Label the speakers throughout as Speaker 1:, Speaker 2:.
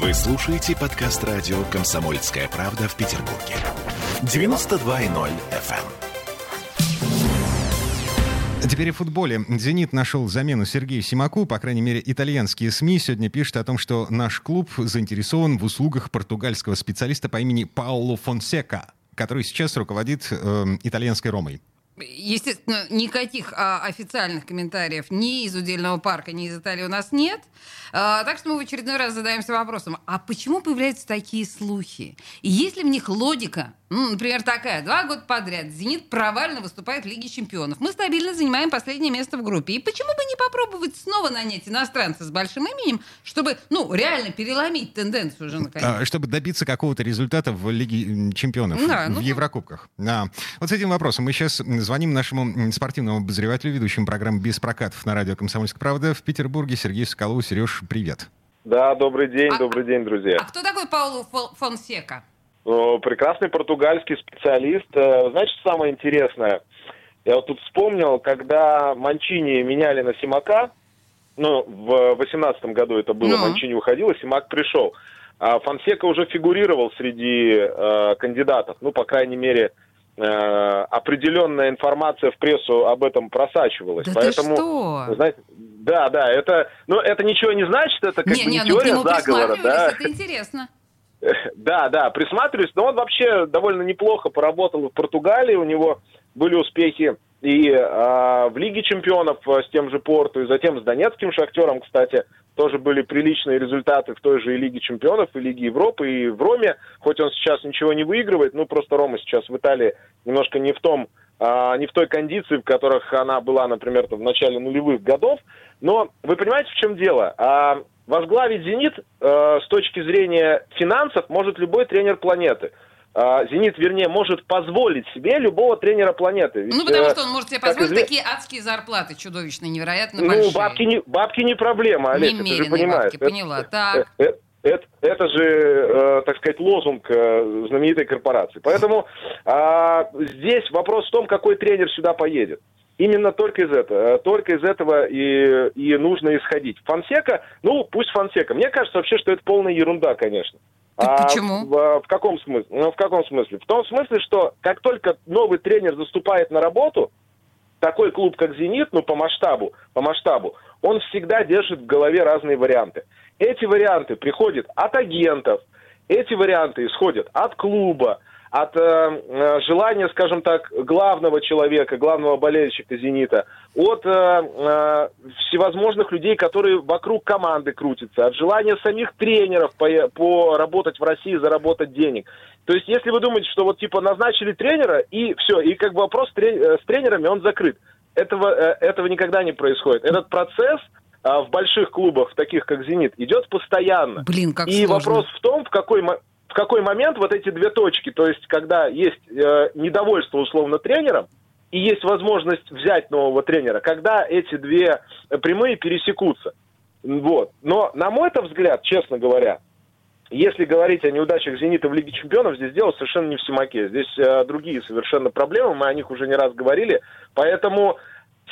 Speaker 1: Вы слушаете подкаст радио «Комсомольская правда» в Петербурге. 92.0 FM.
Speaker 2: Теперь о футболе. «Зенит» нашел замену Сергею Симаку. По крайней мере, итальянские СМИ сегодня пишут о том, что наш клуб заинтересован в услугах португальского специалиста по имени Пауло Фонсека, который сейчас руководит э, итальянской «Ромой».
Speaker 3: Естественно, никаких а, официальных комментариев ни из удельного парка, ни из Италии у нас нет. А, так что мы в очередной раз задаемся вопросом, а почему появляются такие слухи? И есть ли в них логика? Ну, например, такая. Два года подряд «Зенит» провально выступает в Лиге чемпионов. Мы стабильно занимаем последнее место в группе. И почему бы не попробовать снова нанять иностранца с большим именем, чтобы, ну, реально переломить тенденцию уже наконец?
Speaker 2: А, чтобы добиться какого-то результата в Лиге чемпионов, да, в ну, Еврокубках. Да. Вот с этим вопросом мы сейчас звоним нашему спортивному обозревателю, ведущему программу «Без прокатов» на радио «Комсомольская правда» в Петербурге Сергею Соколову. Сереж, привет.
Speaker 4: Да, добрый день, а, добрый день, друзья.
Speaker 3: А кто такой Пауло Фонсека?
Speaker 4: Прекрасный португальский специалист. Э, знаете, что самое интересное? Я вот тут вспомнил, когда Манчини меняли на Симака, ну, в 2018 году это было, ну. Манчини уходил, и Симак пришел. А Фонсека уже фигурировал среди э, кандидатов, ну, по крайней мере, определенная информация в прессу об этом просачивалась.
Speaker 3: Да Поэтому, ты что?
Speaker 4: знаете, да, да, это, ну, это ничего не значит, это как
Speaker 3: не,
Speaker 4: бы
Speaker 3: не,
Speaker 4: не теория
Speaker 3: ну,
Speaker 4: заговора, да.
Speaker 3: Это интересно.
Speaker 4: Да, да, присматриваюсь. Но он вообще довольно неплохо поработал в Португалии. У него были успехи и э, в Лиге чемпионов э, с тем же Порту, и затем с Донецким Шахтером, кстати, тоже были приличные результаты в той же и Лиге чемпионов, и Лиге Европы, и в Роме. Хоть он сейчас ничего не выигрывает, ну просто Рома сейчас в Италии немножко не в том, э, не в той кондиции, в которых она была, например, в начале нулевых годов. Но вы понимаете, в чем дело? А, возглавить «Зенит» э, с точки зрения финансов может любой тренер планеты. Э, «Зенит», вернее, может позволить себе любого тренера планеты.
Speaker 3: Ведь, ну, потому э, что он может себе позволить изве... такие адские зарплаты чудовищные, невероятно
Speaker 4: ну,
Speaker 3: большие.
Speaker 4: Ну, бабки не, бабки не проблема, Олеся, ты же понимаешь.
Speaker 3: Бабки, поняла, это, так.
Speaker 4: Это, это, это же, э, так сказать, лозунг э, знаменитой корпорации. Поэтому э, здесь вопрос в том, какой тренер сюда поедет. Именно только из этого, э, только из этого и, и нужно исходить. Фансека, ну пусть Фансека. Мне кажется вообще, что это полная ерунда, конечно.
Speaker 3: А почему?
Speaker 4: В, в каком смысле? Ну, в каком смысле? В том смысле, что как только новый тренер заступает на работу, такой клуб, как «Зенит», ну, по масштабу, по масштабу, он всегда держит в голове разные варианты. Эти варианты приходят от агентов, эти варианты исходят от клуба, от э, э, желания, скажем так, главного человека, главного болельщика «Зенита», от э, э, всевозможных людей, которые вокруг команды крутятся, от желания самих тренеров по, поработать в России, заработать денег. То есть, если вы думаете, что вот типа назначили тренера, и все, и как бы вопрос с тренерами, он закрыт. Этого, э, этого никогда не происходит. Этот процесс в больших клубах, таких как «Зенит», идет постоянно.
Speaker 3: Блин, как
Speaker 4: И
Speaker 3: сложно.
Speaker 4: вопрос в том, в какой, какой момент вот эти две точки, то есть когда есть э, недовольство условно тренером и есть возможность взять нового тренера, когда эти две прямые пересекутся. Вот. Но, на мой -то взгляд, честно говоря, если говорить о неудачах «Зенита» в Лиге чемпионов, здесь дело совершенно не в Симаке. Здесь э, другие совершенно проблемы, мы о них уже не раз говорили. Поэтому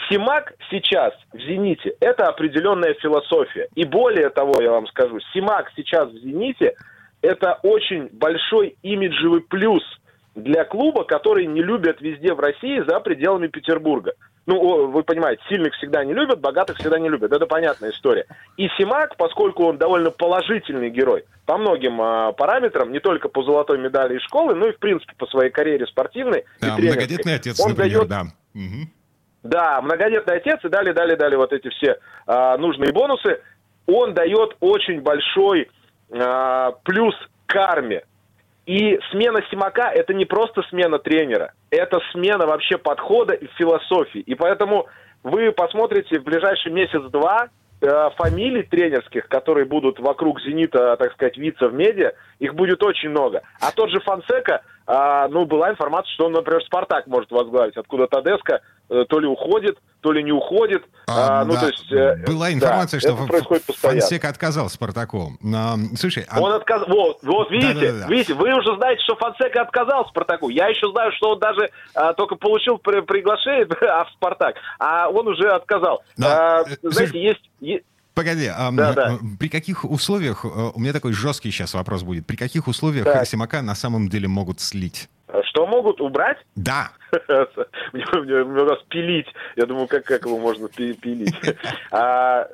Speaker 4: Симак сейчас в «Зените» — это определенная философия. И более того, я вам скажу, Симак сейчас в «Зените» — это очень большой имиджевый плюс для клуба, который не любят везде в России за пределами Петербурга. Ну, вы понимаете, сильных всегда не любят, богатых всегда не любят. Это понятная история. И Симак, поскольку он довольно положительный герой по многим а, параметрам, не только по золотой медали из школы, но и, в принципе, по своей карьере спортивной
Speaker 2: да, и многодетный отец, он например, дает... да. Угу.
Speaker 4: Да, многодетный отец и далее, далее, далее вот эти все а, нужные бонусы. Он дает очень большой а, плюс карме. И смена Симака – это не просто смена тренера, это смена вообще подхода и философии. И поэтому вы посмотрите в ближайший месяц-два э, фамилий тренерских, которые будут вокруг «Зенита», так сказать, виться в медиа, их будет очень много. А тот же Фансека, э, ну, была информация, что он, например, «Спартак» может возглавить, откуда Тадеско э, то ли уходит, то ли не уходит.
Speaker 2: А, а, ну, да. то есть, э, Была информация, да, что происходит Фонсека отказал Спартаку. А, слушай,
Speaker 4: а... Он отказал. Вот, вот видите, да, да, да. видите, вы уже знаете, что Фонсека отказал Спартаку. Я еще знаю, что он даже а, только получил при, приглашение а в Спартак, а он уже отказал. Да. А, знаете, есть
Speaker 2: Погоди, а,
Speaker 4: Да, да.
Speaker 2: м, при каких условиях, э, у меня такой жесткий сейчас вопрос будет, при каких условиях
Speaker 4: Так.
Speaker 2: Симака на самом деле могут слить?
Speaker 4: Что могут убрать?
Speaker 2: Да.
Speaker 4: Мне, раз пилить. Я думаю, как, как его можно пи- пилить? А,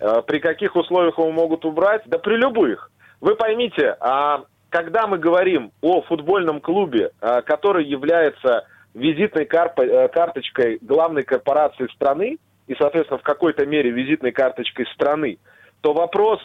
Speaker 4: а, при каких условиях его могут убрать? Да при любых. Вы поймите, а, когда мы говорим о футбольном клубе, а, который является визитной карпо- э, карточкой главной корпорации страны, и, соответственно, в какой-то мере визитной карточкой страны, то вопрос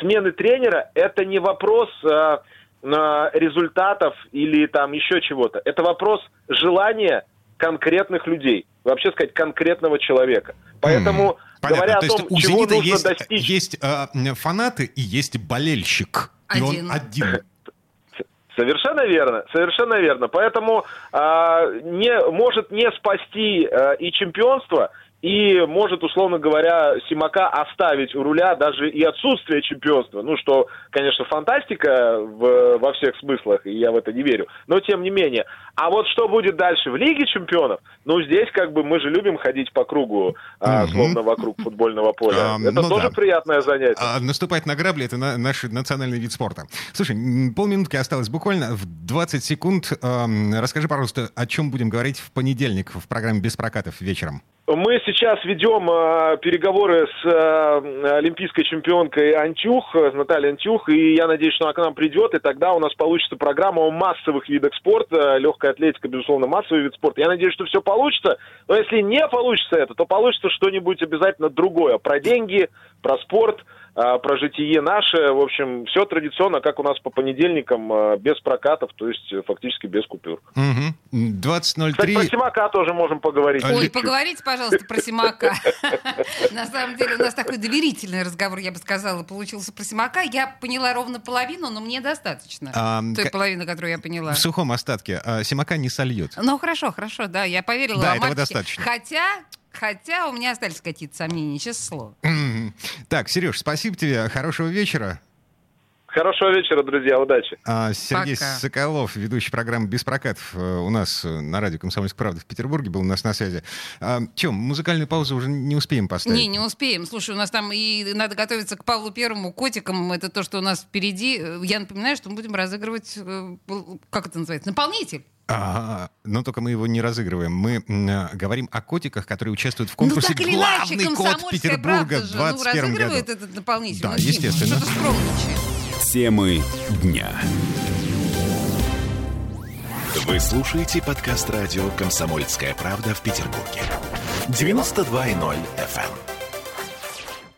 Speaker 4: смены тренера – это не вопрос э, результатов или там еще чего-то. Это вопрос желания конкретных людей, вообще сказать конкретного человека. Поэтому,
Speaker 2: Понятно.
Speaker 4: говоря
Speaker 2: То
Speaker 4: о том,
Speaker 2: есть у
Speaker 4: чего
Speaker 2: «Зенита»
Speaker 4: нужно
Speaker 2: есть,
Speaker 4: достичь,
Speaker 2: есть э, фанаты и есть болельщик. И
Speaker 3: Один.
Speaker 2: он один.
Speaker 4: Совершенно верно, совершенно верно. Поэтому а, не, может не спасти а, и чемпионство, и может, условно говоря, Симака оставить у руля даже и отсутствие чемпионства. Ну, что, конечно, фантастика в- во всех смыслах, и я в это не верю. Но тем не менее. А вот что будет дальше в Лиге чемпионов? Ну, здесь как бы мы же любим ходить по кругу, а,
Speaker 2: Мгм.
Speaker 4: словно вокруг футбольного поля.
Speaker 2: А,
Speaker 4: это
Speaker 2: ну
Speaker 4: тоже
Speaker 2: да.
Speaker 4: приятное занятие.
Speaker 2: А наступать на грабли — это на- наш национальный вид спорта. Слушай, полминутки осталось буквально. В 20 секунд расскажи, пожалуйста, о чем будем говорить в понедельник в программе «Без прокатов» вечером.
Speaker 4: Мы сейчас ведем э, переговоры с э, олимпийской чемпионкой Антюх, э, Натальей Антюх, и я надеюсь, что она к нам придет, и тогда у нас получится программа о массовых видах спорта. Легкая атлетика, безусловно, массовый вид спорта. Я надеюсь, что все получится, но если не получится это, то получится что-нибудь обязательно другое. Про деньги, про спорт, э, про житие наше. В общем, все традиционно, как у нас по понедельникам, э, без прокатов, то есть э, фактически без купюр.
Speaker 2: Угу.
Speaker 4: Кстати, про
Speaker 2: 20.03.
Speaker 4: Симака тоже можем поговорить.
Speaker 3: Ой,
Speaker 4: чуть-чуть.
Speaker 3: поговорите, пожалуйста, про Симака. На самом деле у нас такой доверительный разговор, я бы сказала, получился про Симака. Я поняла ровно половину, но мне достаточно.
Speaker 2: А,
Speaker 3: Той половины, которую я поняла.
Speaker 2: В сухом остатке. а, Симака не сольет.
Speaker 3: Ну, хорошо, хорошо, да, я поверила
Speaker 2: Да, этого достаточно.
Speaker 3: Хотя, хотя у меня остались какие-то сомнения, честное слово.
Speaker 2: Так, Сереж, спасибо тебе. Хорошего вечера.
Speaker 4: Хорошего вечера, друзья, удачи.
Speaker 2: А, Сергей
Speaker 3: Пока.
Speaker 2: Соколов, ведущий программы «Без прокатов» э, у нас э, на радио «Комсомольская правда» в Петербурге был у нас на связи. А, Чем, музыкальную паузу уже не успеем поставить?
Speaker 3: Не, не успеем. Слушай, у нас там и надо готовиться к Павлу Первому, котикам. Это то, что у нас впереди. Э, Я напоминаю, что мы будем разыгрывать, как это называется, наполнитель.
Speaker 2: А, но только мы его не разыгрываем. Мы э, говорим о котиках, которые участвуют в
Speaker 3: Ну
Speaker 2: конкурсе
Speaker 3: так или иначе,
Speaker 2: «Главный кот Петербурга»
Speaker 3: правда
Speaker 2: в
Speaker 3: же, ну,
Speaker 2: 2021 году.
Speaker 3: разыгрывает этот наполнитель.
Speaker 2: Да,
Speaker 3: Ну, Дим,
Speaker 2: естественно.
Speaker 1: Темы дня. Вы слушаете подкаст радио «Комсомольская правда» в Петербурге. 92.0 FM.